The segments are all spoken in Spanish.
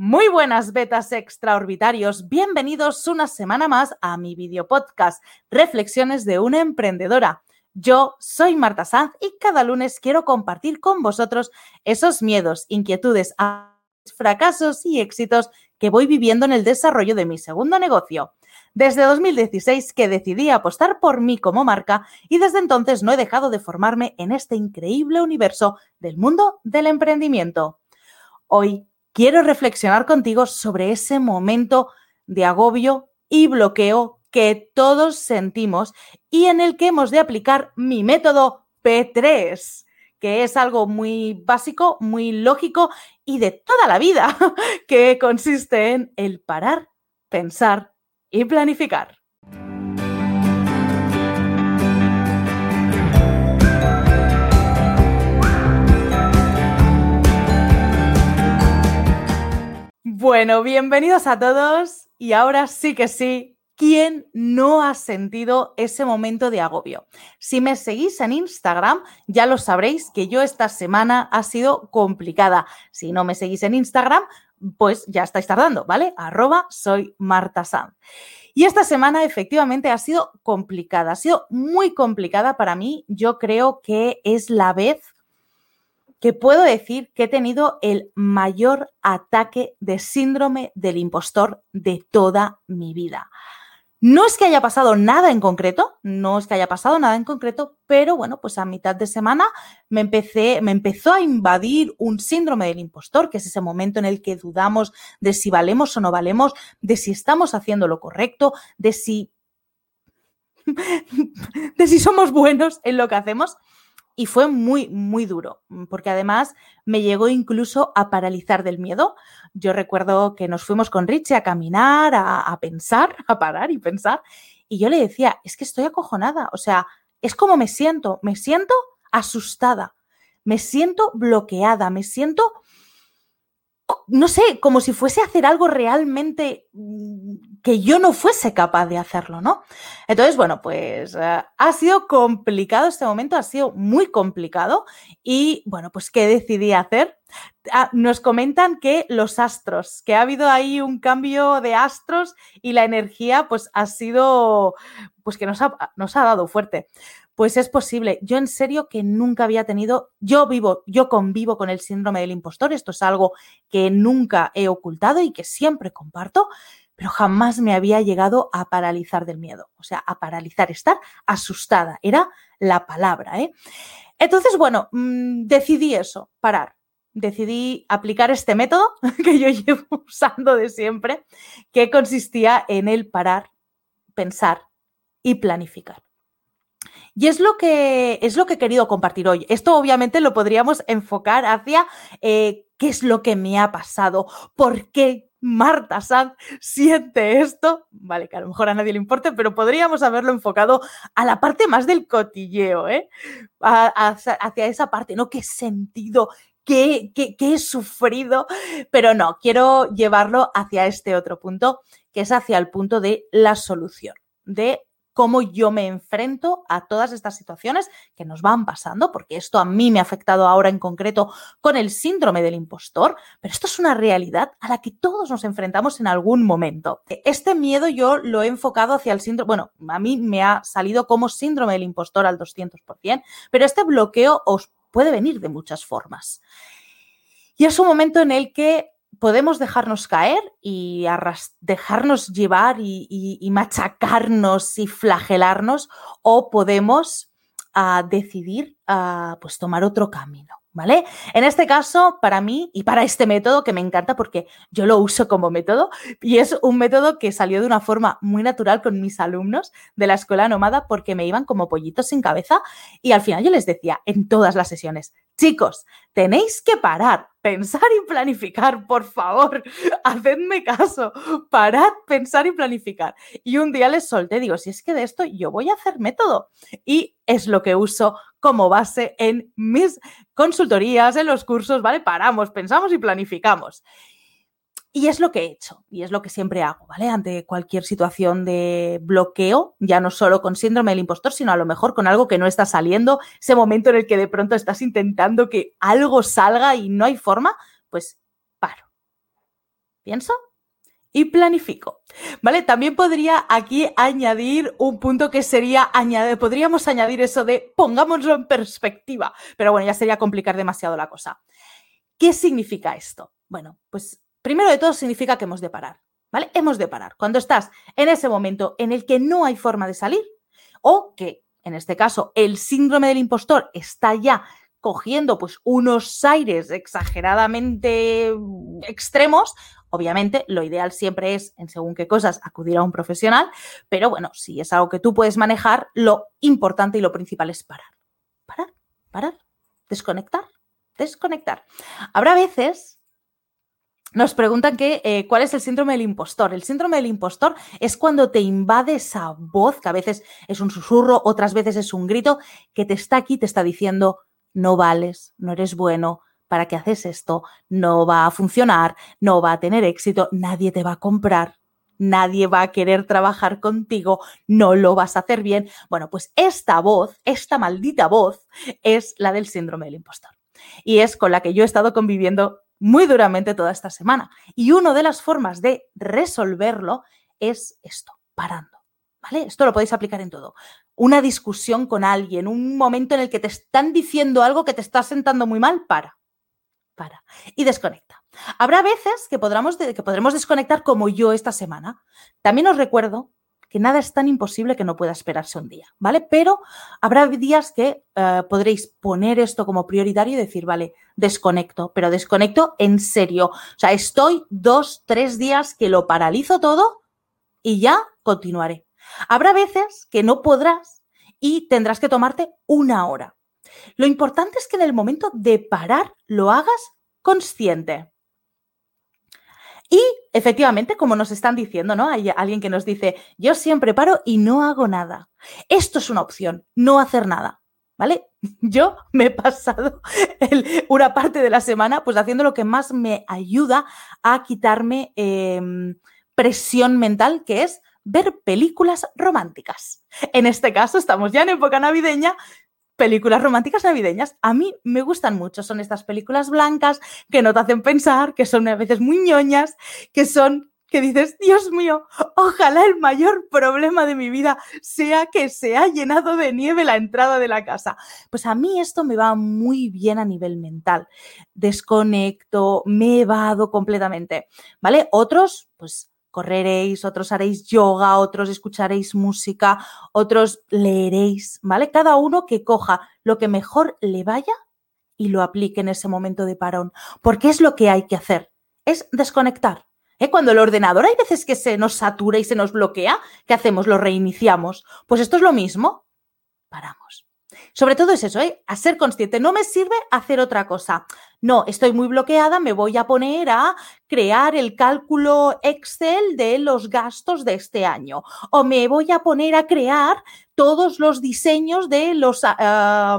Muy buenas betas extraorbitarios, bienvenidos una semana más a mi video podcast Reflexiones de una emprendedora. Yo soy Marta Sanz y cada lunes quiero compartir con vosotros esos miedos, inquietudes, fracasos y éxitos que voy viviendo en el desarrollo de mi segundo negocio. Desde 2016 que decidí apostar por mí como marca y desde entonces no he dejado de formarme en este increíble universo del mundo del emprendimiento. Hoy quiero reflexionar contigo sobre ese momento de agobio y bloqueo que todos sentimos y en el que hemos de aplicar mi método P3, que es algo muy básico, muy lógico y de toda la vida, que consiste en el parar, pensar y planificar. Bueno, bienvenidos a todos y ahora sí que sí, ¿quién no ha sentido ese momento de agobio? Si me seguís en Instagram, ya lo sabréis que yo esta semana ha sido complicada. Si no me seguís en Instagram, pues ya estáis tardando, ¿vale? Arroba soy Marta Sanz. Y esta semana efectivamente ha sido complicada, ha sido muy complicada para mí. Yo creo que es la vez que puedo decir que he tenido el mayor ataque de síndrome del impostor de toda mi vida. No es que haya pasado nada en concreto, no es que haya pasado nada en concreto, pero bueno, pues a mitad de semana me empecé, me empezó a invadir un síndrome del impostor, que es ese momento en el que dudamos de si valemos o no valemos, de si estamos haciendo lo correcto, de si de si somos buenos en lo que hacemos y fue muy, muy duro, mm, porque además me llegó incluso a paralizar del miedo. Yo recuerdo que nos fuimos con Richie a caminar, a, pensar, a parar y pensar, y yo le decía, es que estoy acojonada, o sea, es como me siento, me siento asustada, me siento bloqueada, me siento no sé, como si fuese a hacer algo realmente mm, que yo no fuese capaz de hacerlo, ¿no? Entonces, bueno, pues eh, ha sido complicado este momento, ha sido muy complicado y, bueno, pues ¿qué decidí hacer? Ah, nos comentan que los astros, que ha habido ahí un cambio de astros y la energía, pues ha sido, pues que nos ha, nos ha dado fuerte. Pues es posible. Yo en serio que nunca había tenido, yo vivo, yo convivo con el síndrome del impostor, esto es algo que nunca he ocultado y que siempre comparto, pero jamás me había llegado a paralizar del miedo, o sea, a paralizar, estar asustada, era la palabra. ¿eh? Entonces, bueno, mm, decidí eso, parar. Decidí aplicar este método que yo llevo usando de siempre, que consistía en el parar, pensar y planificar. Y es lo que es lo que he querido compartir hoy. Esto obviamente lo podríamos enfocar hacia eh, qué es lo que me ha pasado, por qué Marta Sanz siente esto. Vale, que a lo mejor a nadie le importe, pero podríamos haberlo enfocado a la parte más del cotilleo, ¿eh? hacia esa parte, ¿no? ¿Qué sentido? ¿Qué, qué, qué he sufrido? Pero no, quiero llevarlo hacia este otro punto, que es hacia el punto de la solución, de cómo yo me enfrento a todas estas situaciones que nos van pasando, porque esto a mí me ha afectado ahora en concreto con el síndrome del impostor, pero esto es una realidad a la que todos nos enfrentamos en algún momento. Este miedo yo lo he enfocado hacia el síndrome, bueno, a mí me ha salido como síndrome del impostor al 200%, pero este bloqueo os puede venir de muchas formas. Y es un momento en el que podemos dejarnos caer y dejarnos llevar y, machacarnos y flagelarnos o podemos ah, decidir ah, pues tomar otro camino. En este caso, para mí y para este método que me encanta porque yo lo uso como método y es un método que salió de una forma muy natural con mis alumnos de la escuela nómada porque me iban como pollitos sin cabeza y al final yo les decía en todas las sesiones, chicos, tenéis que parar, pensar y planificar, por favor, hacedme caso, parad, pensar y planificar. Y un día les solté, digo, si es que de esto yo voy a hacer método. Y es lo que uso como base en mis consultorías, en los cursos, ¿vale? Paramos, pensamos y planificamos. Y es lo que he hecho y es lo que siempre hago, ¿vale? Ante cualquier situación de bloqueo, ya no solo con síndrome del impostor, sino a lo mejor con algo que no está saliendo, ese momento en el que de pronto estás intentando que algo salga y no hay forma, pues paro. pienso y planifico. ¿Vale? También podría aquí añadir un punto que sería añadir, podríamos añadir eso de pongámoslo en perspectiva, pero bueno, ya sería complicar demasiado la cosa. ¿Qué significa esto? Bueno, pues primero de todo significa que hemos de parar, ¿vale? Hemos de parar. Cuando estás en ese momento en el que no hay forma de salir o que, en este caso, el síndrome del impostor está ya cogiendo pues unos aires exageradamente extremos, obviamente lo ideal siempre es, en según qué cosas, acudir a un profesional, pero bueno, si es algo que tú puedes manejar, lo importante y lo principal es parar. Parar, parar, desconectar, desconectar. Habrá veces nos preguntan que, eh, cuál es el síndrome del impostor. El síndrome del impostor es cuando te invade esa voz, que a veces es un susurro, otras veces es un grito, que te está aquí, te está diciendo, no vales, no eres bueno, ¿para qué haces esto? No va a funcionar, no va a tener éxito, nadie te va a comprar, nadie va a querer trabajar contigo, no lo vas a hacer bien. Bueno, pues esta voz, esta maldita voz, es la del síndrome del impostor. Y es con la que yo he estado conviviendo muy duramente toda esta semana. Y una de las formas de resolverlo es esto, parando. ¿Vale? Esto lo podéis aplicar en todo. Una discusión con alguien, un momento en el que te están diciendo algo que te está sentando muy mal, para. Para. Y desconecta. Habrá veces que, podremos, que podremos desconectar como yo esta semana. También os recuerdo que nada es tan imposible que no pueda esperarse un día, ¿vale? Pero habrá días que eh, podréis poner esto como prioritario y decir, vale, desconecto, pero desconecto en serio. O sea, estoy dos, tres días que lo paralizo todo y ya continuaré. Habrá veces que no podrás y tendrás que tomarte una hora. Lo importante es que en el momento de parar lo hagas consciente. Y efectivamente, como nos están diciendo, ¿no? Hay alguien que nos dice, yo siempre paro y no hago nada. Esto es una opción, no hacer nada. ¿Vale? Yo me he pasado una parte de la semana pues haciendo lo que más me ayuda a quitarme em, presión mental, que es ver películas románticas. En este caso, estamos ya en época navideña, películas románticas navideñas. A mí me gustan mucho. Son estas películas blancas que no te hacen pensar, que son a veces muy ñoñas, que son que dices, Dios mío, ojalá el mayor problema de mi vida sea que se ha llenado de nieve la entrada de la casa. Pues a mí esto me va muy bien a nivel mental. Desconecto, me evado completamente. ¿Vale? Otros, pues correréis, otros haréis yoga, otros escucharéis música, otros leeréis, ¿vale? Cada uno que coja lo que mejor le vaya y lo aplique en ese momento de parón, porque es lo que hay que hacer, es desconectar. ¿Eh? Cuando el ordenador hay veces que se nos satura y se nos bloquea, ¿qué hacemos? Lo reiniciamos. Pues esto es lo mismo. Paramos. Sobre todo es eso, ¿eh? a ser consciente. No me sirve hacer otra cosa. No, estoy muy bloqueada, me voy a poner a crear el cálculo Excel de los gastos de este año. O me voy a poner a crear todos los diseños de los... Ah,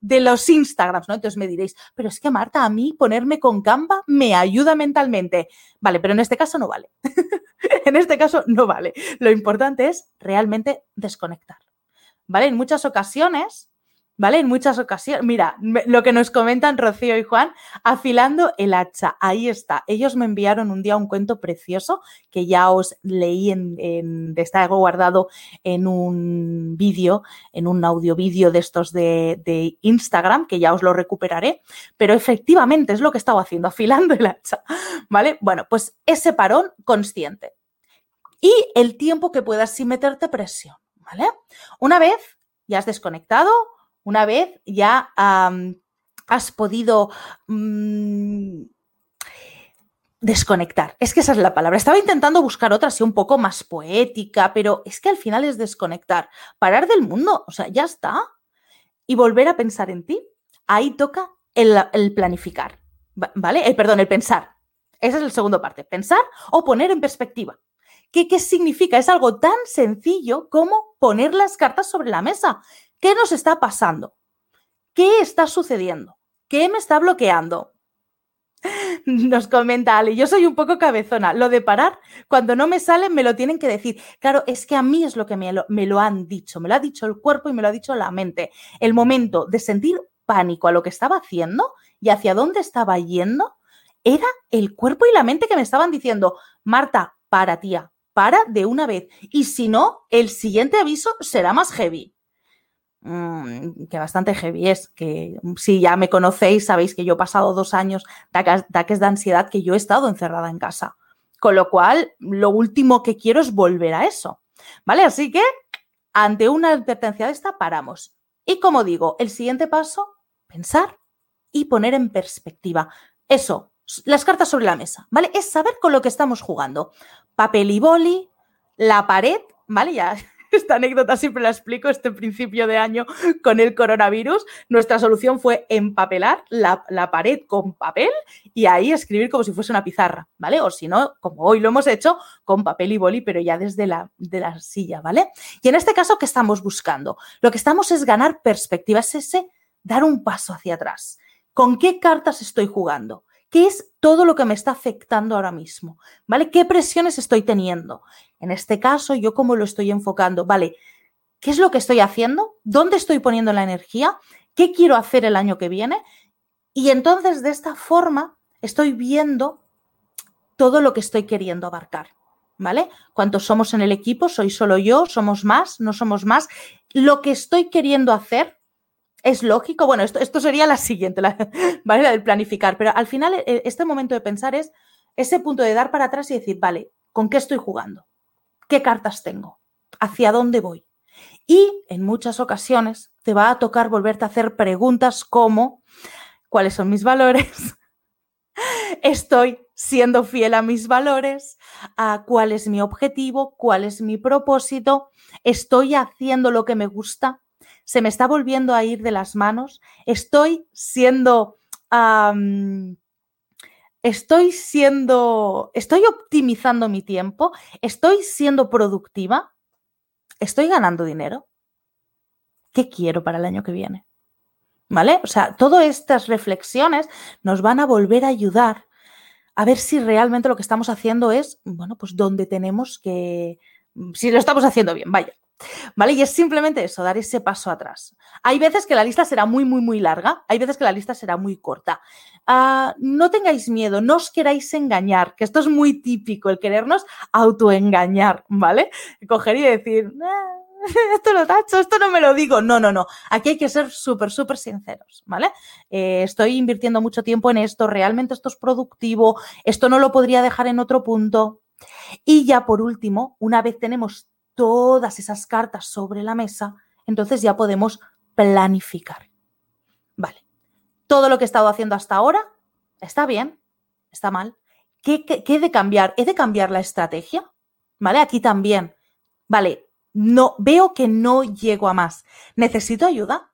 de los Instagrams, ¿no? Entonces me diréis, pero es que Marta, a mí ponerme con Canva me ayuda mentalmente. Vale, pero en este caso no vale. en este caso no vale. Lo importante es realmente desconectar. ¿Vale? En muchas ocasiones ¿vale? En muchas ocasiones. Mira, lo que nos comentan Rocío y Juan, afilando el hacha. Ahí está. Ellos me enviaron un día un cuento precioso que ya os leí en, en está guardado en un vídeo, en un audio vídeo de estos de, de, Instagram, que ya os lo recuperaré. Pero efectivamente es lo que estaba haciendo, afilando el hacha. ¿Vale? Bueno, pues ese parón consciente. Y el tiempo que puedas sin meterte presión. ¿Vale? Una vez ya has desconectado, una vez ya has podido mm, desconectar. Es que esa es la palabra. Estaba intentando buscar otra así un poco más poética, pero es que al final es desconectar, parar del mundo, o sea, ya está. Y volver a pensar en ti. Ahí toca el, planificar, ¿vale? El, perdón, el pensar. Esa es la segunda parte, pensar o poner en perspectiva. ¿Qué, ¿Qué significa? Es algo tan sencillo como poner las cartas sobre la mesa. ¿Qué nos está pasando? ¿Qué está sucediendo? ¿Qué me está bloqueando? Nos comenta Ale, yo soy un poco cabezona. Lo de parar, cuando no me sale, me lo tienen que decir. Claro, es que a mí es lo que me lo han dicho. Me lo ha dicho el cuerpo y me lo ha dicho la mente. El momento de sentir pánico a lo que estaba haciendo y hacia dónde estaba yendo, era el cuerpo y la mente que me estaban diciendo, Marta, para tía, para de una vez. Y si no, el siguiente aviso será más heavy. Mm, que bastante heavy es, que si ya me conocéis, sabéis que yo he pasado dos años de ataques de ansiedad que yo he estado encerrada en casa. Con lo cual, lo último que quiero es volver a eso. ¿Vale? Así que, ante una advertencia de esta, paramos. Y como digo, el siguiente paso, pensar y poner en perspectiva. Eso, las cartas sobre la mesa, ¿vale? Es saber con lo que estamos jugando. Papel y boli, la pared, ¿vale? Ya esta anécdota siempre la explico este principio de año con el coronavirus. Nuestra solución fue empapelar la, pared con papel y ahí escribir como si fuese una pizarra, ¿vale? O si no, como hoy lo hemos hecho, con papel y boli, pero ya desde la, de la silla, ¿vale? Y en este caso, ¿qué estamos buscando? Lo que estamos es ganar perspectiva, es ese dar un paso hacia atrás. ¿Con qué cartas estoy jugando? ¿Qué es todo lo que me está afectando ahora mismo? ¿Vale? ¿Qué presiones estoy teniendo? En este caso, yo cómo lo estoy enfocando, ¿vale? ¿Qué es lo que estoy haciendo? ¿Dónde estoy poniendo la energía? ¿Qué quiero hacer el año que viene? Y entonces de esta forma estoy viendo todo lo que estoy queriendo abarcar. ¿Vale? ¿Cuántos somos en el equipo? ¿Soy solo yo? ¿Somos más? ¿No somos más? Lo que estoy queriendo hacer es lógico. Bueno, esto, esto sería la siguiente, la, ¿vale? La del planificar. Pero al final, e, este momento de pensar es ese punto de dar para atrás y decir, vale, ¿con qué estoy jugando? ¿Qué cartas tengo? ¿Hacia dónde voy? Y en muchas ocasiones te va a tocar volverte a hacer preguntas como, ¿cuáles son mis valores? ¿Estoy siendo fiel a mis valores? ¿A ¿Cuál es mi objetivo? ¿Cuál es mi propósito? ¿Estoy haciendo lo que me gusta? Se me está volviendo a ir de las manos, estoy siendo... estoy siendo... Estoy optimizando mi tiempo, estoy siendo productiva, estoy ganando dinero. ¿Qué quiero para el año que viene? ¿Vale? O sea, todas estas reflexiones nos van a volver a ayudar a ver si realmente lo que estamos haciendo es, bueno, pues donde tenemos que, si lo estamos haciendo bien, vaya. ¿Vale? Y es simplemente eso, dar ese paso atrás. Hay veces que la lista será muy, muy, muy larga, hay veces que la lista será muy corta. Ah, no tengáis miedo, no os queráis engañar, que esto es muy típico, el querernos autoengañar, ¿vale? Coger y decir, ah, esto lo tacho, esto no me lo digo. No, no, no. Aquí hay que ser súper, súper sinceros, ¿vale? Eh, estoy invirtiendo mucho tiempo en esto, realmente esto es productivo, esto no lo podría dejar en otro punto. Y ya por último, una vez tenemos todas esas cartas sobre la mesa, entonces ya podemos planificar. Vale, todo lo que he estado haciendo hasta ahora está bien, está mal. ¿Qué, qué, he de cambiar? ¿He de cambiar la estrategia? ¿Vale? Aquí también. Vale, no, veo que no llego a más. ¿Necesito ayuda?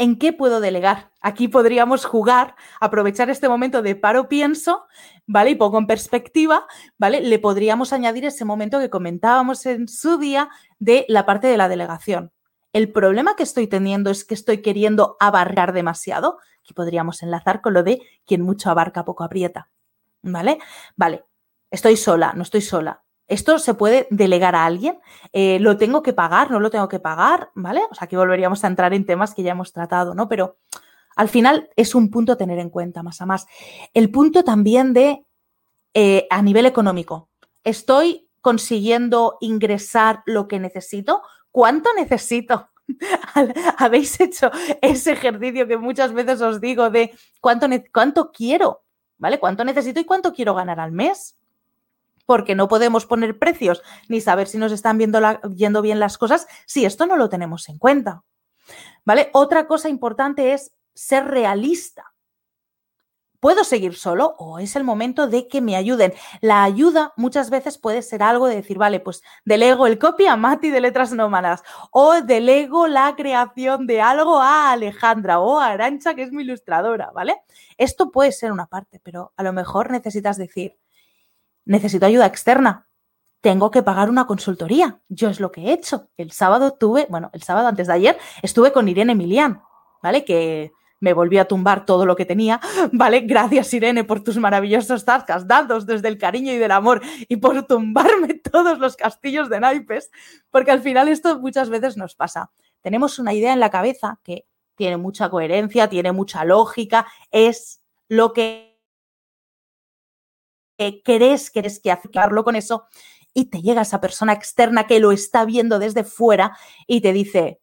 ¿En qué puedo delegar? Aquí podríamos jugar, aprovechar este momento de paro pienso, ¿vale? Y pongo en perspectiva, ¿vale? Le podríamos añadir ese momento que comentábamos en su día de la parte de la delegación. El problema que estoy teniendo es que estoy queriendo abarcar demasiado. Aquí podríamos enlazar con lo de quien mucho abarca, poco aprieta. ¿Vale? Vale. Estoy sola, no estoy sola. Esto se puede delegar a alguien. Eh, ¿Lo tengo que pagar? ¿No lo tengo que pagar? ¿Vale? O sea, aquí volveríamos a entrar en temas que ya hemos tratado, ¿no? Pero al final es un punto a tener en cuenta, más a más. El punto también de, eh, a nivel económico, ¿estoy consiguiendo ingresar lo que necesito? ¿Cuánto necesito? Habéis hecho ese ejercicio que muchas veces os digo de cuánto, cuánto quiero, ¿vale? ¿Cuánto necesito y cuánto quiero ganar al mes? Porque no podemos poner precios ni saber si nos están viendo bien las cosas si esto no lo tenemos en cuenta. ¿Vale? Otra cosa importante es ser realista. ¿Puedo seguir solo o es el momento de que me ayuden? La ayuda muchas veces puede ser algo de decir, vale, pues delego el copy a Mati de Letras Nómadas o delego la creación de algo a Alejandra o a Arancha, que es mi ilustradora, ¿vale? Esto puede ser una parte, pero a lo mejor necesitas decir, necesito ayuda externa. Tengo que pagar una consultoría. Yo es lo que he hecho. El sábado tuve, bueno, el sábado antes de ayer estuve con Irene Emilian, ¿vale? Que me volvió a tumbar todo lo que tenía, ¿vale? Gracias, Irene, por tus maravillosos tascas dados desde el cariño y del amor y por tumbarme todos los castillos de naipes, porque al final esto muchas veces nos pasa. Tenemos una idea en la cabeza que tiene mucha coherencia, tiene mucha lógica, es lo que crees que tienes que hacerlo con eso y te llega esa persona externa que lo está viendo desde fuera y te dice,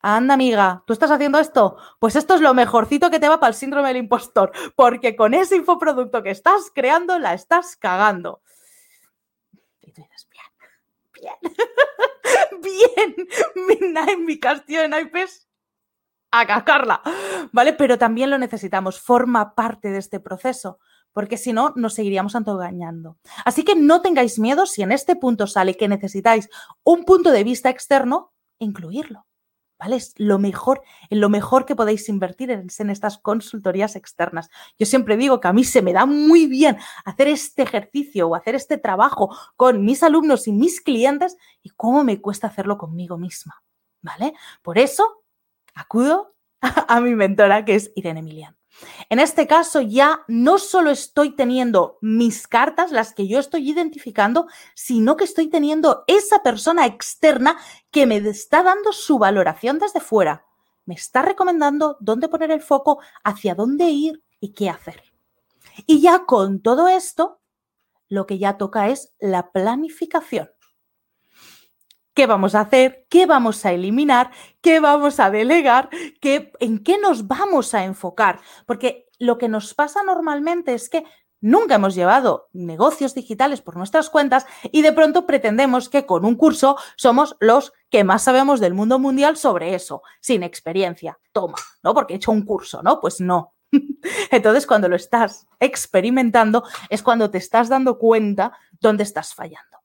anda amiga, ¿tú estás haciendo esto? Pues esto es lo mejorcito que te va para el síndrome del impostor, porque con ese infoproducto que estás creando la estás cagando. Y tú dices, bien, bien, bien, mi, castillo de naipes a cascarla, ¿vale? Pero también lo necesitamos, forma parte de este proceso porque si no, nos seguiríamos engañando. Así que no tengáis miedo si en este punto sale que necesitáis un punto de vista externo, incluirlo. ¿Vale? Es lo mejor, en lo mejor que podéis invertir en, estas consultorías externas. Yo siempre digo que a mí se me da muy bien hacer este ejercicio o hacer este trabajo con mis alumnos y mis clientes y cómo me cuesta hacerlo conmigo misma. ¿Vale? Por eso acudo a, a mi mentora que es Irene Emilian. En este caso ya no solo estoy teniendo mis cartas, las que yo estoy identificando, sino que estoy teniendo esa persona externa que me está dando su valoración desde fuera. Me está recomendando dónde poner el foco, hacia dónde ir y qué hacer. Y ya con todo esto, lo que ya toca es la planificación qué vamos a hacer, qué vamos a eliminar, qué vamos a delegar, qué, en qué nos vamos a enfocar. Porque lo que nos pasa normalmente es que nunca hemos llevado negocios digitales por nuestras cuentas y de pronto pretendemos que con un curso somos los que más sabemos del mundo mundial sobre eso, sin experiencia. Toma, ¿no? Porque he hecho un curso, ¿no? Pues no. Entonces, cuando lo estás experimentando, es cuando te estás dando cuenta dónde estás fallando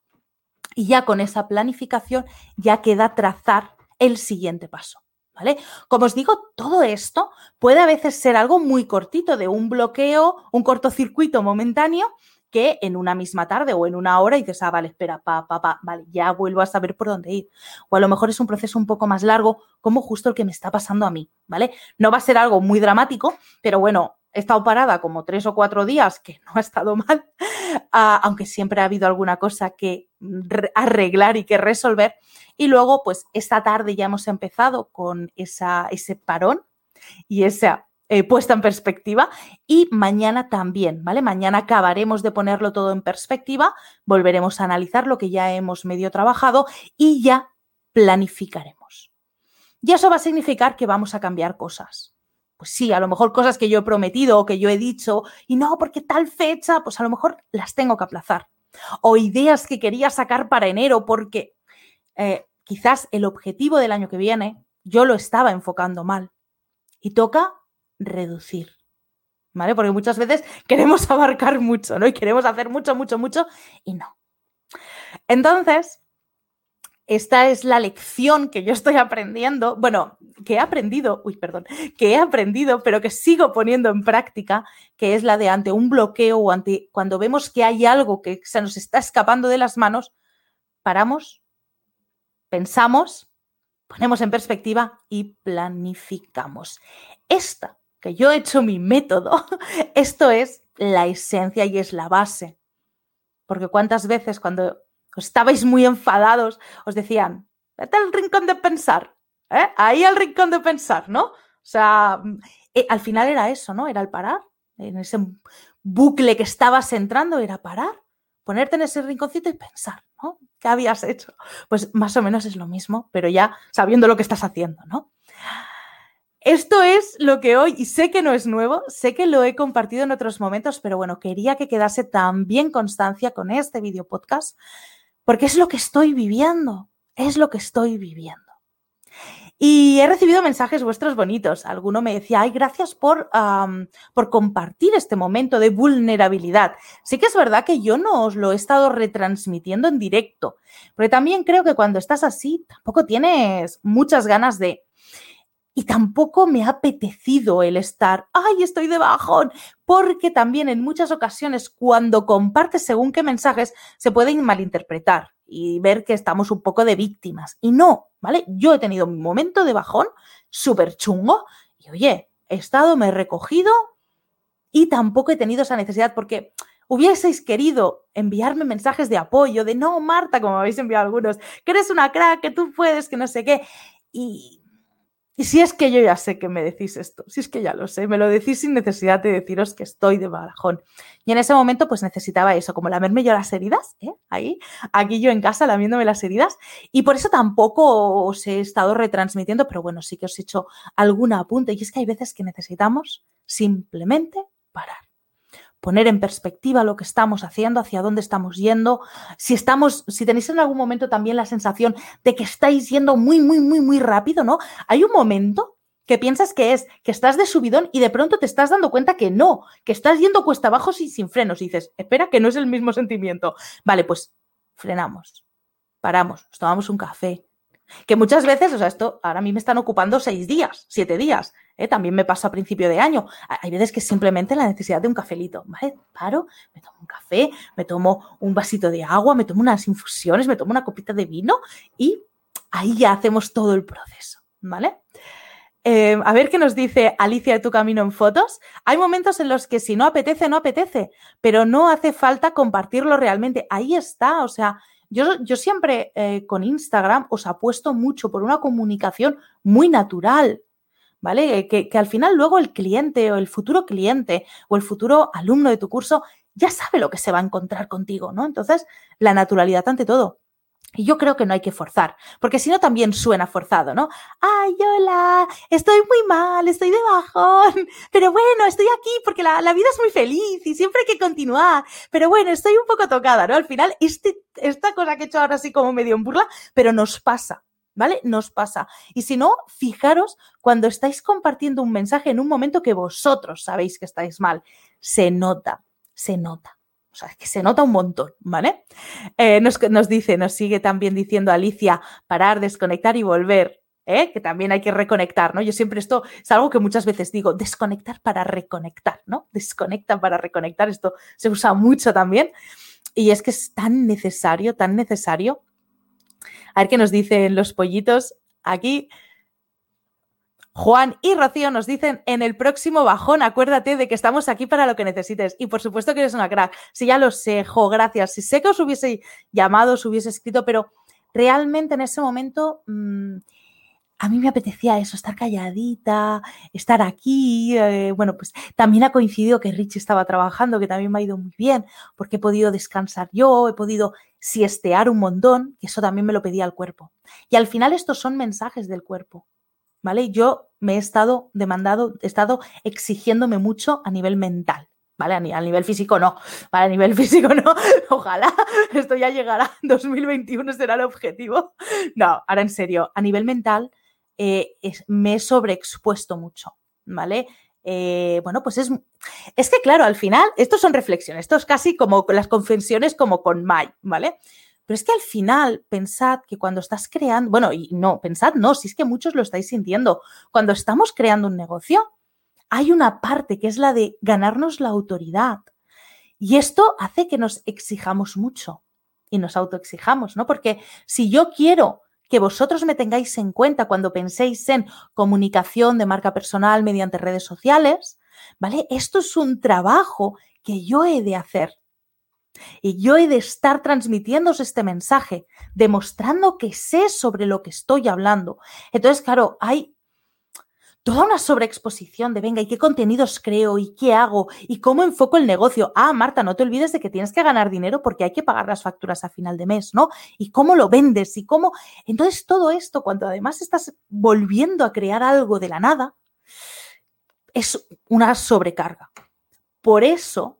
y ya con esa planificación ya queda trazar el siguiente paso. ¿Vale? Como os digo, todo esto puede a veces ser algo muy cortito, de un bloqueo, un cortocircuito momentáneo, que en una misma tarde o en una hora dices, ah, vale, espera, pa, pa, pa, vale, ya vuelvo a saber por dónde ir. O a lo mejor es un proceso un poco más largo, como justo el que me está pasando a mí, ¿vale? No va a ser algo muy dramático, pero bueno, he estado parada como tres o cuatro días, que no ha estado mal, ah, aunque siempre ha habido alguna cosa que arreglar y que resolver. Y luego, pues esta tarde ya hemos empezado con esa, ese parón y esa eh, puesta en perspectiva y mañana también, ¿vale? Mañana acabaremos de ponerlo todo en perspectiva, volveremos a analizar lo que ya hemos medio trabajado y ya planificaremos. Y eso va a significar que vamos a cambiar cosas pues sí, a lo mejor cosas que yo he prometido o que yo he dicho, y no, porque tal fecha, pues a lo mejor las tengo que aplazar. O ideas que quería sacar para enero porque eh, quizás el objetivo del año que viene yo lo estaba enfocando mal. Y toca reducir. ¿Vale? Porque muchas veces queremos abarcar mucho, ¿no? Y queremos hacer mucho, mucho, mucho, y no. Entonces, esta es la lección que yo estoy aprendiendo, bueno, que he aprendido, uy, perdón, que he aprendido, pero que sigo poniendo en práctica, que es la de ante un bloqueo o ante cuando vemos que hay algo que se nos está escapando de las manos, paramos, pensamos, ponemos en perspectiva y planificamos. Esta, que yo he hecho mi método, esto es la esencia y es la base. Porque cuántas veces cuando estabais muy enfadados, os decían, vete al rincón de pensar, ¿eh? ahí al rincón de pensar, ¿no? O sea, eh, al final era eso, ¿no? Era el parar, en ese bucle que estabas entrando, era parar, ponerte en ese rinconcito y pensar, ¿no? ¿Qué habías hecho? Pues más o menos es lo mismo, pero ya sabiendo lo que estás haciendo, ¿no? Esto es lo que hoy, y sé que no es nuevo, sé que lo he compartido en otros momentos, pero bueno, quería que quedase también constancia con este video podcast porque es lo que estoy viviendo, es lo que estoy viviendo. Y he recibido mensajes vuestros bonitos. Alguno me decía, ay, gracias por, por compartir este momento de vulnerabilidad. Sí que es verdad que yo no os lo he estado retransmitiendo en directo, porque también creo que cuando estás así, tampoco tienes muchas ganas de... Y tampoco me ha apetecido el estar, ay, estoy de bajón, porque también en muchas ocasiones cuando compartes según qué mensajes se pueden malinterpretar y ver que estamos un poco de víctimas. Y no, ¿vale? Yo he tenido mi momento de bajón súper chungo y oye, he estado, me he recogido y tampoco he tenido esa necesidad porque hubieseis querido enviarme mensajes de apoyo, de no, Marta, como habéis enviado algunos, que eres una crack, que tú puedes, que no sé qué. Y Y si es que yo ya sé que me decís esto, si es que ya lo sé, me lo decís sin necesidad de deciros que estoy de bajón. Y en ese momento pues necesitaba eso, como lamerme yo las heridas, ¿eh? ahí, aquí yo en casa lamiéndome las heridas. Y por eso tampoco os he estado retransmitiendo, pero bueno, sí que os he hecho algún apunte. Y es que hay veces que necesitamos simplemente parar poner en perspectiva lo que estamos haciendo, hacia dónde estamos yendo, si estamos, si tenéis en algún momento también la sensación de que estáis yendo muy, muy, muy, muy rápido, ¿no? Hay un momento que piensas que es que estás de subidón y de pronto te estás dando cuenta que no, que estás yendo cuesta abajo sin, sin frenos y dices, espera, que no es el mismo sentimiento. Vale, pues frenamos, paramos, tomamos un café. Que muchas veces, o sea, esto ahora a mí me están ocupando seis días, siete días. ¿Eh? También me pasa a principio de año. Hay veces que simplemente la necesidad de un cafelito, ¿vale? Paro, me tomo un café, me tomo un vasito de agua, me tomo unas infusiones, me tomo una copita de vino y ahí ya hacemos todo el proceso, ¿vale? Eh, a ver qué nos dice Alicia de tu camino en fotos. Hay momentos en los que si no apetece, no apetece, pero no hace falta compartirlo realmente. Ahí está, o sea, yo, yo siempre eh, con Instagram os apuesto mucho por una comunicación muy natural, ¿vale? Que, que, al final luego el cliente o el futuro cliente o el futuro alumno de tu curso ya sabe lo que se va a encontrar contigo, ¿no? Entonces, la naturalidad ante todo. Y yo creo que no hay que forzar, porque si no también suena forzado, ¿no? Ay, hola, estoy muy mal, estoy de bajón, pero bueno, estoy aquí porque la, la, vida es muy feliz y siempre hay que continuar, pero bueno, estoy un poco tocada, ¿no? Al final, este, esta cosa que he hecho ahora así como medio en burla, pero nos pasa, ¿vale? Nos pasa. Y si no, fijaros cuando estáis compartiendo un mensaje en un momento que vosotros sabéis que estáis mal. Se nota, se nota. O sea, es que se nota un montón, ¿vale? Eh, nos, nos, dice, nos sigue también diciendo Alicia, parar, desconectar y volver. ¿eh? Que también hay que reconectar, ¿no? Yo siempre esto es algo que muchas veces digo, desconectar para reconectar, ¿no? Desconecta para reconectar. Esto se usa mucho también. Y es que es tan necesario, tan necesario a ver qué nos dicen los pollitos. Aquí Juan y Rocío nos dicen en el próximo bajón, acuérdate de que estamos aquí para lo que necesites. Y por supuesto que eres una crack. Si ya lo sé, Jo, gracias. Si sé que os hubiese llamado, os hubiese escrito, pero realmente en ese momento mmm, a mí me apetecía eso, estar calladita, estar aquí. Eh, bueno, pues también ha coincidido que Richie estaba trabajando, que también me ha ido muy bien, porque he podido descansar yo, he podido siestear un montón, que eso también me lo pedía el cuerpo. Y al final estos son mensajes del cuerpo, ¿vale? Yo me he estado demandado, he estado exigiéndome mucho a nivel mental. ¿Vale? A, nivel físico no, ¿vale? A nivel físico no. Ojalá esto ya llegará, 2021 será el objetivo. No, ahora en serio, a nivel mental eh, es, me he sobreexpuesto mucho, ¿vale? Eh, bueno, pues es, es que claro, al final, estos son reflexiones, esto es casi como las confesiones como con Mai, ¿vale? Pero es que al final, pensad que cuando estás creando, bueno, y no, pensad no, si es que muchos lo estáis sintiendo, cuando estamos creando un negocio, hay una parte que es la de ganarnos la autoridad. Y esto hace que nos exijamos mucho y nos autoexijamos, ¿no? Porque si yo quiero que vosotros me tengáis en cuenta cuando penséis en comunicación de marca personal mediante redes sociales, ¿vale? Esto es un trabajo que yo he de hacer. Y yo he de estar transmitiéndose este mensaje, demostrando que sé sobre lo que estoy hablando. Entonces, claro, hay toda una sobreexposición de, venga, ¿y qué contenidos creo? ¿Y qué hago? ¿Y cómo enfoco el negocio? Ah, Marta, no te olvides de que tienes que ganar dinero porque hay que pagar las facturas a final de mes, ¿no? ¿Y cómo lo vendes? ¿Y cómo? Entonces, todo esto, cuando además estás volviendo a crear algo de la nada, es una sobrecarga. Por eso,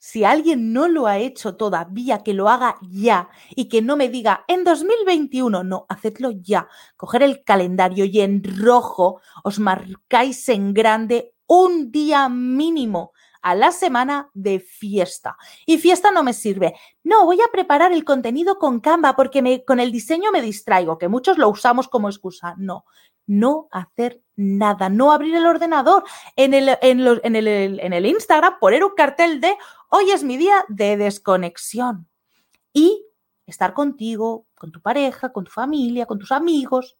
si alguien no lo ha hecho todavía, que lo haga ya y que no me diga en 2021, no, hacedlo ya. Coger el calendario y en rojo os marcáis en grande un día mínimo a la semana de fiesta. Y fiesta no me sirve. No, voy a preparar el contenido con Canva porque me, con el diseño me distraigo, que muchos lo usamos como excusa. No, no hacer nada, no abrir el ordenador en el, en, en, el, en el Instagram, poner un cartel de hoy es mi día de desconexión y estar contigo, con tu pareja, con tu familia, con tus amigos,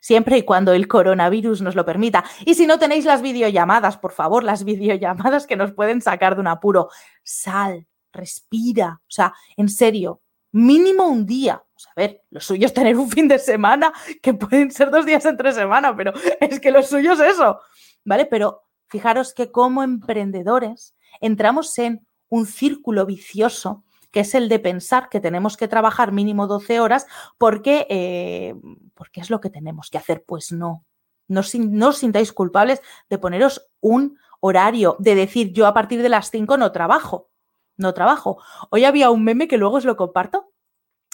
siempre y cuando el coronavirus nos lo permita. Y si no tenéis las videollamadas, por favor, las videollamadas que nos pueden sacar de un apuro, sal, respira, o sea, en serio, mínimo un día. A ver, lo suyo es tener un fin de semana, que pueden ser dos días entre semana, pero es que lo suyo es eso, ¿vale? Pero fijaros que como emprendedores entramos en un círculo vicioso que es el de pensar que tenemos que trabajar mínimo 12 horas porque, eh, porque es lo que tenemos que hacer. Pues no, no, no os sintáis culpables de poneros un horario, de decir yo a partir de las 5 no trabajo, no trabajo. Hoy había un meme que luego os lo comparto,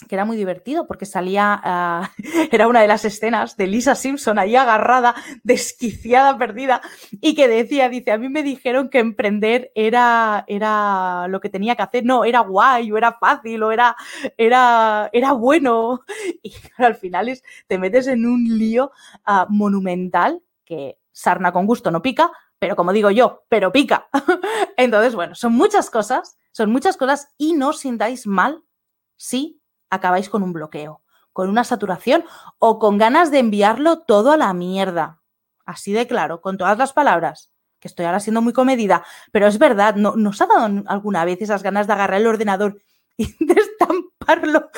que era muy divertido porque salía, uh, era una de las escenas de Lisa Simpson ahí agarrada, desquiciada, perdida, y que decía, dice, a mí me dijeron que emprender era, era lo que tenía que hacer, no, era guay, o era fácil, o era, era, era bueno. Y al final es, te metes en un lío uh, monumental que sarna con gusto no pica, pero como digo yo, pero pica. Entonces, bueno, son muchas cosas, son muchas cosas y no sintáis mal si acabáis con un bloqueo, con una saturación o con ganas de enviarlo todo a la mierda. Así de claro, con todas las palabras, que estoy ahora siendo muy comedida, pero es verdad, ¿no, ¿nos ha dado alguna vez esas ganas de agarrar el ordenador y de estamparlo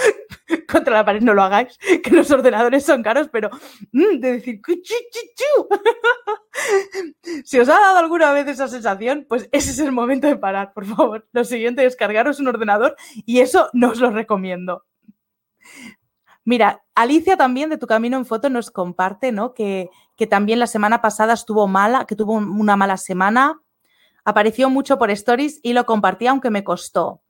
contra la pared? No lo hagáis, que los ordenadores son caros, pero mm, de decir, si os ha dado alguna vez esa sensación, pues ese es el momento de parar, por favor. Lo siguiente es cargaros un ordenador y eso no os lo recomiendo. Mira, Alicia también de Tu Camino en Foto nos comparte, ¿no? Que, que también la semana pasada estuvo mala, que tuvo una mala semana. Apareció mucho por stories y lo compartía aunque me costó.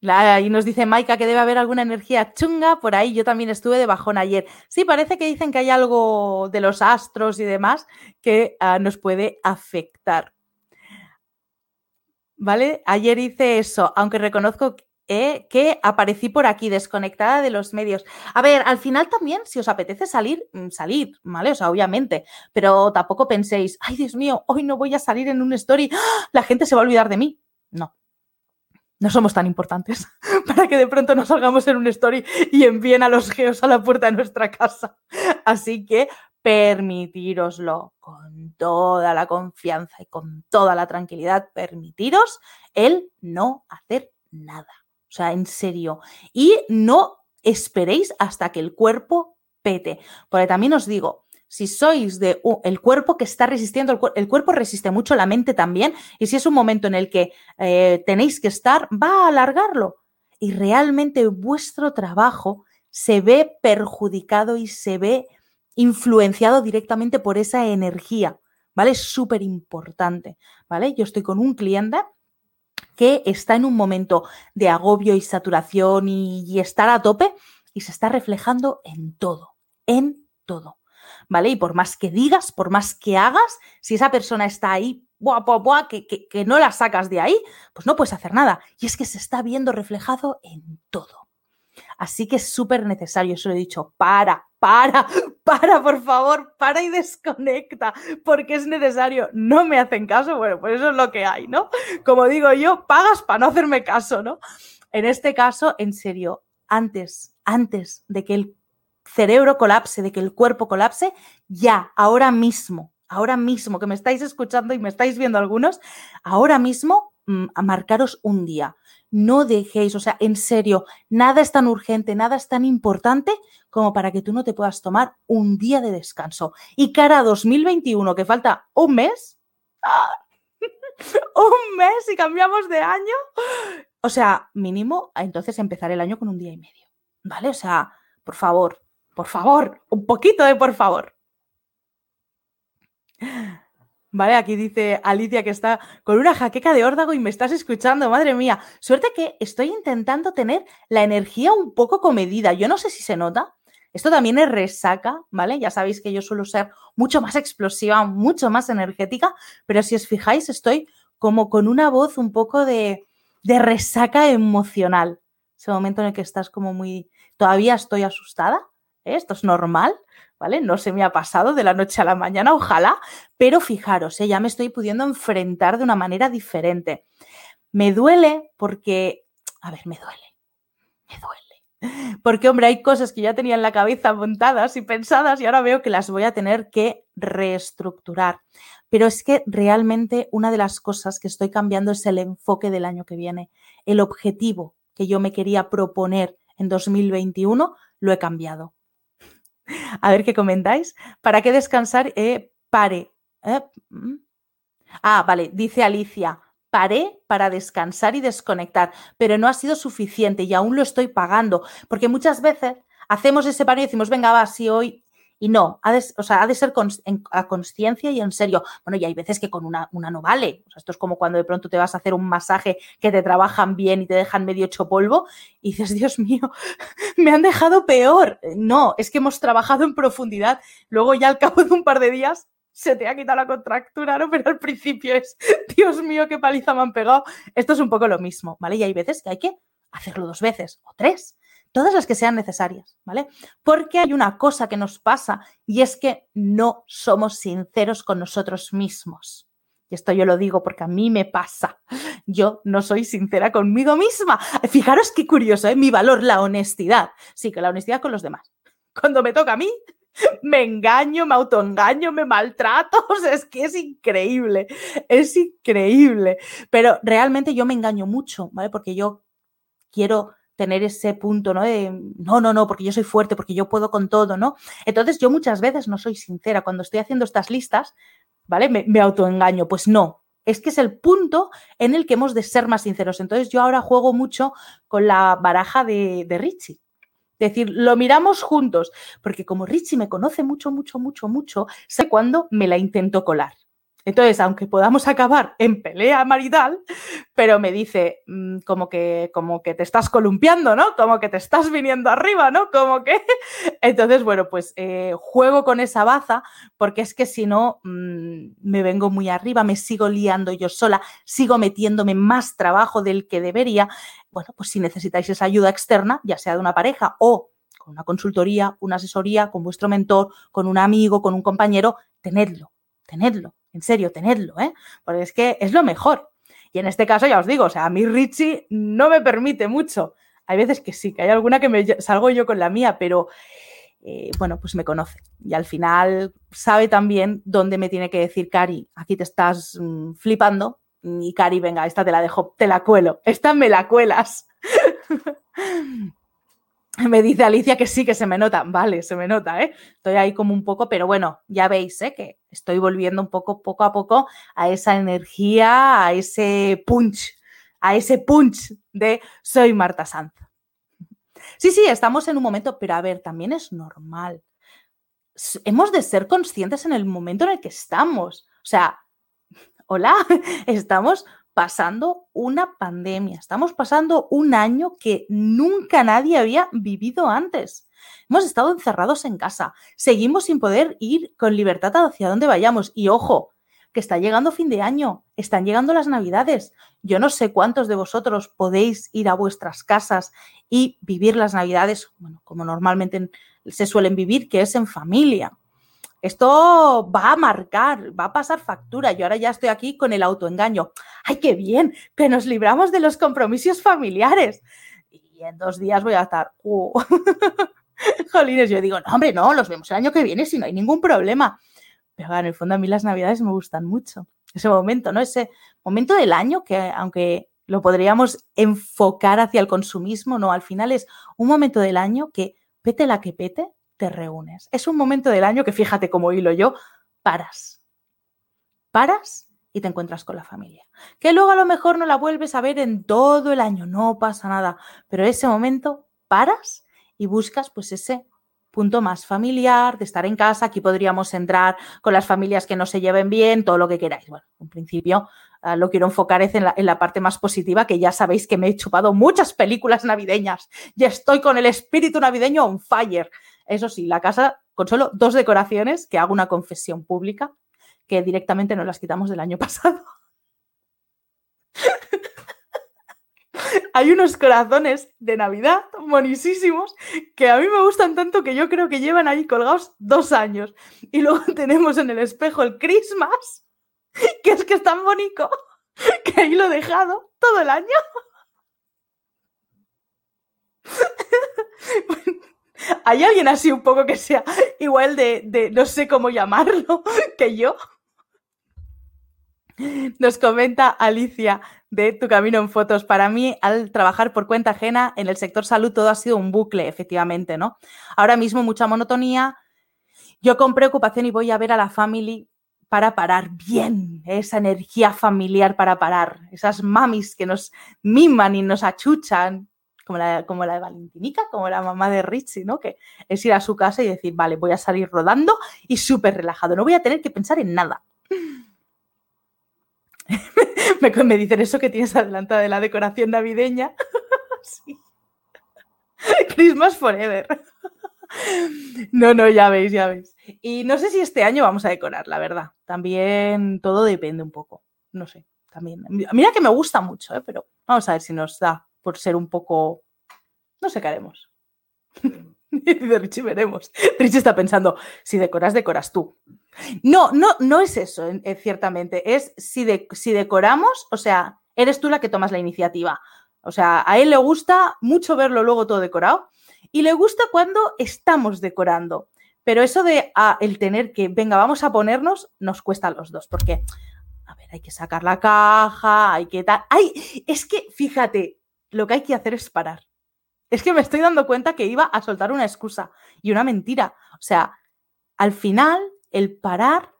y nos dice Maika que debe haber alguna energía chunga por ahí. Yo también estuve de bajón ayer. Sí, parece que dicen que hay algo de los astros y demás que uh, nos puede afectar. ¿Vale? Ayer hice eso, aunque reconozco ¿eh? que aparecí por aquí, desconectada de los medios. A ver, al final también, si os apetece salir, mm, salir, ¿vale? O sea, obviamente, pero tampoco penséis, ay Dios mío, hoy no voy a salir en un story, ¡Ah! la gente se va a olvidar de mí. No. No somos tan importantes para que de pronto nos salgamos en un story y envíen a los geos a la puerta de nuestra casa. Así que permitiroslo con toda la confianza y con toda la tranquilidad, permitiros el no hacer nada. O sea, en serio. Y no esperéis hasta que el cuerpo pete. Porque también os digo, si sois de el cuerpo que está resistiendo, el, cuerpo resiste mucho, la mente también, y si es un momento en el que eh, tenéis que estar, va a alargarlo. Y realmente vuestro trabajo se ve perjudicado y se ve influenciado directamente por esa energía, ¿vale? Es súper importante, ¿vale? Yo estoy con un cliente que está en un momento de agobio y saturación y, estar a tope y se está reflejando en todo, en todo. ¿Vale? Y por más que digas, por más que hagas, si esa persona está ahí, buah, buah, que, que no la sacas de ahí, pues no puedes hacer nada. Y es que se está viendo reflejado en todo. Así que es súper necesario, eso lo he dicho, para, para, para, por favor, para y desconecta, porque es necesario. No me hacen caso, bueno, pues eso es lo que hay, ¿no? Como digo yo, pagas para no hacerme caso, ¿no? En este caso, en serio, antes, antes de que el cerebro colapse, de que el cuerpo colapse, ya, ahora mismo, ahora mismo que me estáis escuchando y me estáis viendo algunos, ahora mismo mm, a marcaros un día no dejéis, o sea, en serio, nada es tan urgente, nada es tan importante como para que tú no te puedas tomar un día de descanso. Y cara a 2021, que falta un mes, ¡ah! un mes y cambiamos de año, o sea, mínimo, entonces empezar el año con un día y medio, ¿vale? O sea, por favor, por favor, un poquito de por favor. ¿Vale? Aquí dice Alicia que está con una jaqueca de órdago y me estás escuchando, madre mía. Suerte que estoy intentando tener la energía un poco comedida. Yo no sé si se nota. Esto también es resaca, ¿vale? Ya sabéis que yo suelo ser mucho más explosiva, mucho más energética, pero si os fijáis, estoy como con una voz un poco de, de resaca emocional. Ese momento en el que estás como muy... Todavía estoy asustada, ¿eh? esto es normal, ¿vale? No se me ha pasado de la noche a la mañana, ojalá, pero fijaros, ¿eh? ya me estoy pudiendo enfrentar de una manera diferente. Me duele porque, a ver, me duele, me duele. Porque, hombre, hay cosas que ya tenía en la cabeza montadas y pensadas y ahora veo que las voy a tener que reestructurar. Pero es que realmente una de las cosas que estoy cambiando es el enfoque del año que viene, el objetivo que yo me quería proponer en 2021 lo he cambiado. A ver qué comentáis. ¿Para qué descansar? Eh, pare. Eh, mm. ah, vale, dice Alicia. Paré para descansar y desconectar, pero no ha sido suficiente y aún lo estoy pagando, porque muchas veces hacemos ese paro y decimos, venga, va, si hoy y no, ha de, o sea, ha de ser a conciencia y en serio. Bueno, y hay veces que con una, una no vale. Esto es como cuando de pronto te vas a hacer un masaje que te trabajan bien y te dejan medio hecho polvo y dices, Dios mío, me han dejado peor. No, es que hemos trabajado en profundidad. Luego ya al cabo de un par de días se te ha quitado la contractura, ¿no? Pero al principio es, Dios mío, qué paliza me han pegado. Esto es un poco lo mismo, ¿vale? Y hay veces que hay que hacerlo dos veces o tres todas las que sean necesarias, ¿vale? Porque hay una cosa que nos pasa y es que no somos sinceros con nosotros mismos. Y esto yo lo digo porque a mí me pasa. Yo no soy sincera conmigo misma. Fijaros qué curioso, ¿eh? Mi valor, la honestidad. Sí, que la honestidad con los demás. Cuando me toca a mí, me engaño, me autoengaño, me maltrato. O sea, es que es increíble. Es increíble. Pero realmente yo me engaño mucho, ¿vale? Porque yo quiero tener ese punto, ¿no? De, no, no, no, porque yo soy fuerte, porque yo puedo con todo, ¿no? Entonces yo muchas veces no soy sincera. Cuando estoy haciendo estas listas, ¿vale? Me, autoengaño. Pues no, es que es el punto en el que hemos de ser más sinceros. Entonces yo ahora juego mucho con la baraja de, de Richie. Es decir, lo miramos juntos, porque como Richie me conoce mucho, mucho, mucho, mucho, sé cuándo me la intento colar. Entonces, aunque podamos acabar en pelea marital, pero me dice mm, como que, como que te estás columpiando, ¿no? Como que te estás viniendo arriba, ¿no? Como que. Entonces, bueno, pues eh, juego con esa baza, porque es que si no, mm, me vengo muy arriba, me sigo liando yo sola, sigo metiéndome más trabajo del que debería. Bueno, pues si necesitáis esa ayuda externa, ya sea de una pareja o con una consultoría, una asesoría, con vuestro mentor, con un amigo, con un compañero, tenedlo, tenedlo en serio, tenedlo, ¿eh? Porque es que es lo mejor. Y en este caso, ya os digo, o sea, a mí Richie no me permite mucho. Hay veces que sí, que hay alguna que me salgo yo con la mía, pero eh, bueno, pues me conoce. Y al final sabe también dónde me tiene que decir, Cari, aquí te estás mm, flipando. Y Cari, venga, esta te la dejo, te la cuelo. Esta me la cuelas. Me dice Alicia que sí, que se me nota. Vale, se me nota, ¿eh? Estoy ahí como un poco, pero bueno, ya veis, ¿eh? Que estoy volviendo un poco, poco a poco a esa energía, a ese punch, a ese punch de soy Marta Sanz. Sí, sí, estamos en un momento, pero a ver, también es normal. Hemos de ser conscientes en el momento en el que estamos. O sea, hola, estamos pasando una pandemia, estamos pasando un año que nunca nadie había vivido antes. Hemos estado encerrados en casa, seguimos sin poder ir con libertad hacia donde vayamos y ojo, que está llegando fin de año, están llegando las navidades. Yo no sé cuántos de vosotros podéis ir a vuestras casas y vivir las navidades, bueno, como normalmente se suelen vivir, que es en familia. Esto va a marcar, va a pasar factura. Yo ahora ya estoy aquí con el autoengaño. ¡Ay, qué bien! Que nos libramos de los compromisos familiares. Y en dos días voy a estar. Uh. Jolines, yo digo, no, hombre, no, los vemos el año que viene si no hay ningún problema. Pero en el fondo a mí las navidades me gustan mucho. Ese momento, ¿no? Ese momento del año que, aunque lo podríamos enfocar hacia el consumismo, no, al final es un momento del año que, pete la que pete, te reúnes. Es un momento del año que fíjate cómo hilo yo, paras. Paras y te encuentras con la familia. Que luego a lo mejor no la vuelves a ver en todo el año, no pasa nada, pero ese momento paras y buscas pues ese punto más familiar, de estar en casa. Aquí podríamos entrar con las familias que no se lleven bien, todo lo que queráis. Bueno, en principio uh, lo quiero enfocar en la, en la, parte más positiva, que ya sabéis que me he chupado muchas películas navideñas. Ya estoy con el espíritu navideño on fire. Eso sí, la casa con solo dos decoraciones, que hago una confesión pública, que directamente no las quitamos del año pasado. Hay unos corazones de Navidad monisísimos que a mí me gustan tanto que yo creo que llevan ahí colgados dos años. Y luego tenemos en el espejo el Christmas, que es que es tan bonito que ahí lo he dejado todo el año. ¿Hay alguien así un poco que sea igual de, de no sé cómo llamarlo que yo? Nos comenta Alicia de Tu Camino en Fotos. Para mí, al trabajar por cuenta ajena en el sector salud, todo ha sido un bucle, efectivamente, ¿no? Ahora mismo mucha monotonía. Yo con preocupación y voy a ver a la family para parar bien, esa energía familiar para parar, esas mamis que nos miman y nos achuchan, como la, como la de Valentinica, como la mamá de Richie, ¿no? Que es ir a su casa y decir, vale, voy a salir rodando y súper relajado, no voy a tener que pensar en nada. me, dicen eso que tienes adelantada de la decoración navideña. sí. Christmas Forever. no, no, ya veis, ya veis. Y no sé si este año vamos a decorar, la verdad. También todo depende un poco. No sé, también. Mira que me gusta mucho, ¿eh? pero vamos a ver si nos da por ser un poco... No sé qué haremos. de Richie veremos. Richie está pensando, si decoras, decoras tú. No, no, no es eso, ciertamente. Es si, si decoramos, o sea, eres tú la que tomas la iniciativa. O sea, a él le gusta mucho verlo luego todo decorado y le gusta cuando estamos decorando. Pero eso de ah, el tener que, venga, vamos a ponernos, nos cuesta a los dos, porque, a ver, hay que sacar la caja, hay que tal. ¡Ay! Es que, fíjate, lo que hay que hacer es parar. Es que me estoy dando cuenta que iba a soltar una excusa y una mentira. O sea, al final, el parar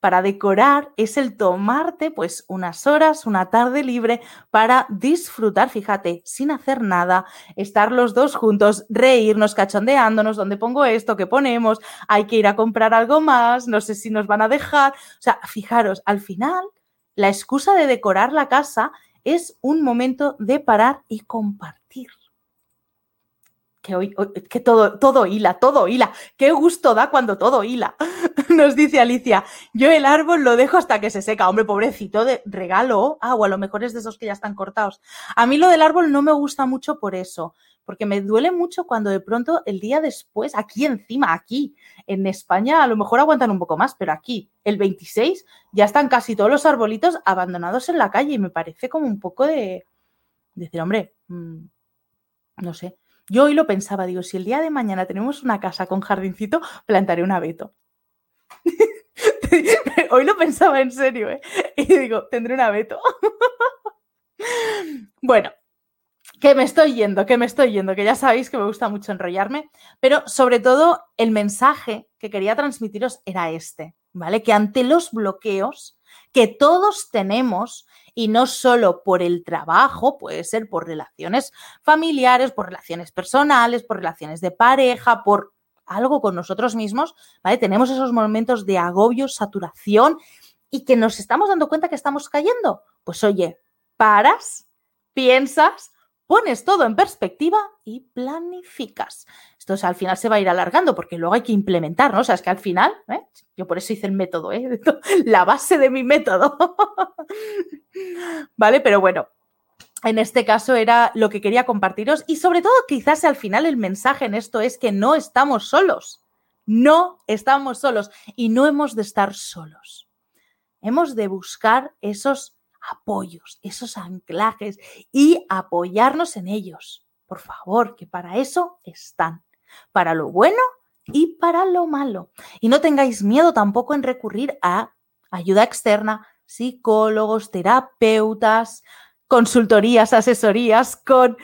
para decorar es el tomarte pues unas horas, una tarde libre para disfrutar, fíjate, sin hacer nada, estar los dos juntos, reírnos, cachondeándonos, dónde pongo esto, qué ponemos, hay que ir a comprar algo más, no sé si nos van a dejar. O sea, fijaros, al final, la excusa de decorar la casa es un momento de parar y compartir que todo, todo hila, todo hila. Qué gusto da cuando todo hila. Nos dice Alicia, yo el árbol lo dejo hasta que se seca. Hombre, pobrecito, de regalo. Ah, o a lo mejor es de esos que ya están cortados. A mí lo del árbol no me gusta mucho por eso, porque me duele mucho cuando de pronto el día después, aquí encima, aquí, en España, a lo mejor aguantan un poco más, pero aquí, el 26, ya están casi todos los arbolitos abandonados en la calle y me parece como un poco de, decir, hombre, mm, no sé. Yo hoy lo pensaba, digo, si el día de mañana tenemos una casa con jardincito, plantaré un abeto. hoy lo pensaba en serio, ¿eh? Y digo, tendré un abeto. bueno, que me estoy yendo, que me estoy yendo, que ya sabéis que me gusta mucho enrollarme, pero sobre todo el mensaje que quería transmitiros era este, ¿vale? Que ante los bloqueos que todos tenemos y no solo por el trabajo, puede ser por relaciones familiares, por relaciones personales, por relaciones de pareja, por algo con nosotros mismos, ¿vale? Tenemos esos momentos de agobio, saturación y que nos estamos dando cuenta que estamos cayendo. Pues oye, paras, piensas, pones todo en perspectiva y planificas. Esto al final se va a ir alargando porque luego hay que implementar, ¿no? O sea, es que al final, ¿eh? yo por eso hice el método, ¿eh? la base de mi método. ¿Vale? Pero bueno, en este caso era lo que quería compartiros y sobre todo quizás al final el mensaje en esto es que no estamos solos. No estamos solos y no hemos de estar solos. Hemos de buscar esos apoyos, esos anclajes y apoyarnos en ellos. Por favor, que para eso están, para lo bueno y para lo malo. Y no tengáis miedo tampoco en recurrir a ayuda externa, psicólogos, terapeutas, consultorías, asesorías con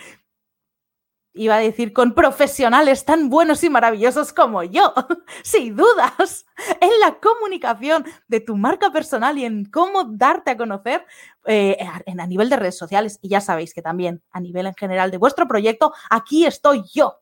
iba a decir, con profesionales tan buenos y maravillosos como yo, sin dudas, en la comunicación de tu marca personal y en cómo darte a conocer eh, a nivel de redes sociales. Y ya sabéis que también a nivel en general de vuestro proyecto, aquí estoy yo.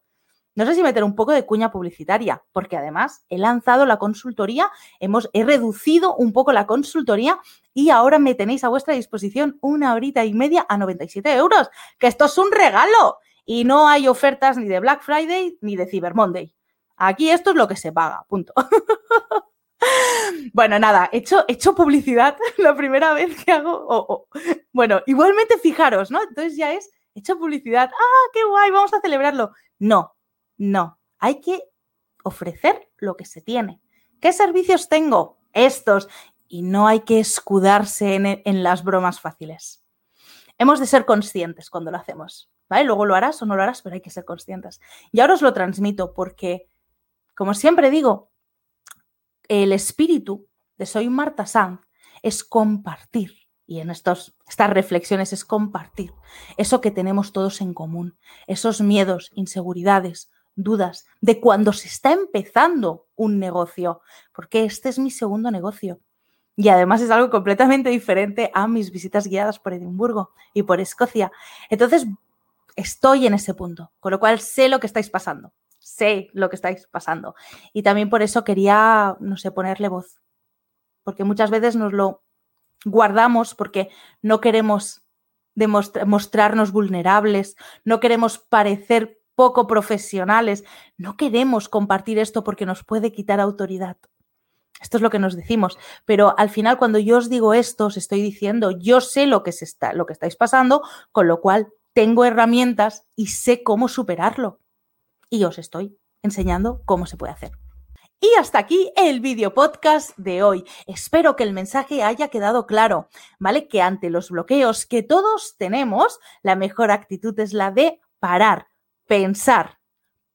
No sé si meter un poco de cuña publicitaria, porque además he lanzado la consultoría, hemos, he reducido un poco la consultoría y ahora me tenéis a vuestra disposición una horita y media a 97 euros, que esto es un regalo y no hay ofertas ni de Black Friday ni de Cyber Monday. Aquí esto es lo que se paga, punto. bueno, nada, he hecho, hecho publicidad la primera vez que hago. Bueno, igualmente fijaros, ¿no? Entonces ya es, he hecho publicidad. ¡Ah, qué guay! Vamos a celebrarlo. No, no. Hay que ofrecer lo que se tiene. ¿Qué servicios tengo? Estos. Y no hay que escudarse en, en las bromas fáciles. Hemos de ser conscientes cuando lo hacemos. Luego lo harás o no lo harás, pero hay que ser conscientes. Y ahora os lo transmito porque, como siempre digo, el espíritu de Soy Marta Sanz es compartir. Y en estos, estas reflexiones es compartir eso que tenemos todos en común, esos miedos, inseguridades, dudas de cuando se está empezando un negocio, porque este es mi segundo negocio. Y además es algo completamente diferente a mis visitas guiadas por Edimburgo y por Escocia. Entonces, estoy en ese punto, con lo cual sé lo que estáis pasando, sé lo que estáis pasando. Y también por eso quería, no sé, ponerle voz, porque muchas veces nos lo guardamos porque no queremos mostrarnos vulnerables, no queremos parecer poco profesionales. No queremos compartir esto porque nos puede quitar autoridad. Esto es lo que nos decimos. Pero al final, cuando yo os digo esto, os estoy diciendo, yo sé lo que, se está, lo que estáis pasando, con lo cual tengo herramientas y sé cómo superarlo. Y os estoy enseñando cómo se puede hacer. Y hasta aquí el video podcast de hoy. Espero que el mensaje haya quedado claro, ¿vale? Que ante los bloqueos que todos tenemos, la mejor actitud es la de parar, pensar,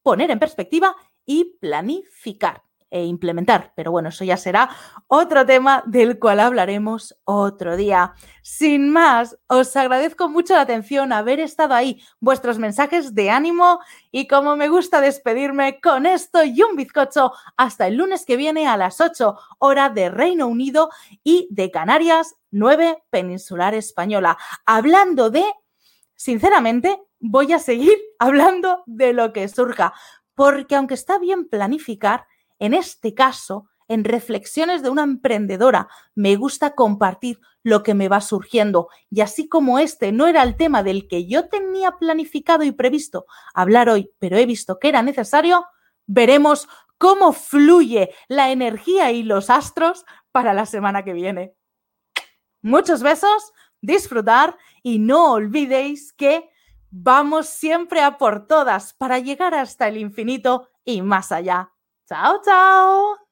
poner en perspectiva y planificar e implementar. Pero bueno, eso ya será otro tema del cual hablaremos otro día. Sin más, os agradezco mucho la atención, haber estado ahí, vuestros mensajes de ánimo y como me gusta despedirme con esto y un bizcocho hasta el lunes que viene a las 8 hora de Reino Unido y de Canarias 9 peninsular española, hablando de, sinceramente, voy a seguir hablando de lo que surja, porque aunque está bien planificar, en este caso, en reflexiones de una emprendedora, me gusta compartir lo que me va surgiendo. Y así como este no era el tema del que yo tenía planificado y previsto hablar hoy, pero he visto que era necesario, veremos cómo fluye la energía y los astros para la semana que viene. Muchos besos, disfrutar y no olvidéis que Vamos siempre a por todas para llegar hasta el infinito y más allá. 早早。